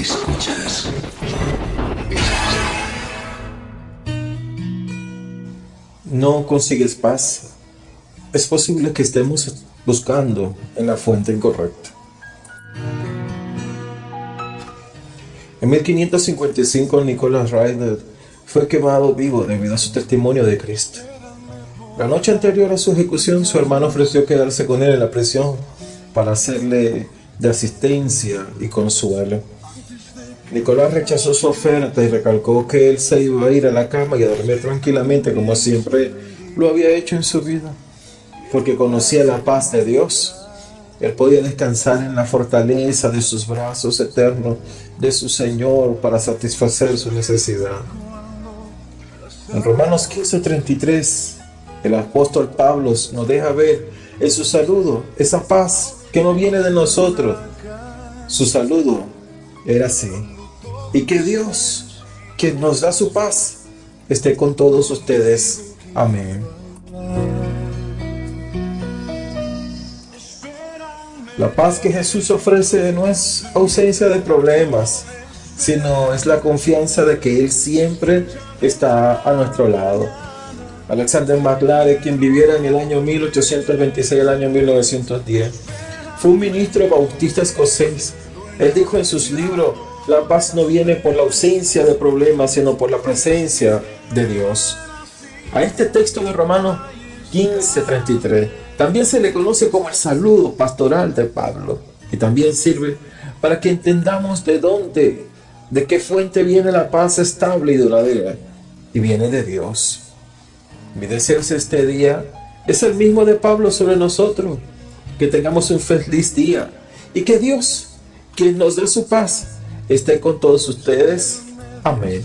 Escuchas. No consigues paz. Es posible que estemos buscando en la fuente incorrecta. En 1555 Nicholas Ryder fue quemado vivo debido a su testimonio de Cristo. La noche anterior a su ejecución, su hermano ofreció quedarse con él en la prisión para hacerle de asistencia y consuelo. Nicolás rechazó su oferta y recalcó que él se iba a ir a la cama y a dormir tranquilamente como siempre lo había hecho en su vida, porque conocía la paz de Dios. Él podía descansar en la fortaleza de sus brazos eternos, de su Señor, para satisfacer su necesidad. En Romanos 15:33 el apóstol Pablo nos deja ver en su saludo esa paz que no viene de nosotros. Su saludo era así. Y que Dios, que nos da su paz, esté con todos ustedes. Amén. La paz que Jesús ofrece no es ausencia de problemas, sino es la confianza de que Él siempre está a nuestro lado. Alexander McLaren, quien viviera en el año 1826 al año 1910, fue un ministro bautista escocés. Él dijo en sus libros, la paz no viene por la ausencia de problemas, sino por la presencia de Dios. A este texto de Romanos 15:33 también se le conoce como el saludo pastoral de Pablo y también sirve para que entendamos de dónde, de qué fuente viene la paz estable y duradera y viene de Dios. Mi deseo este día es el mismo de Pablo sobre nosotros. Que tengamos un feliz día y que Dios, quien nos dé su paz, esté con todos ustedes. Amén.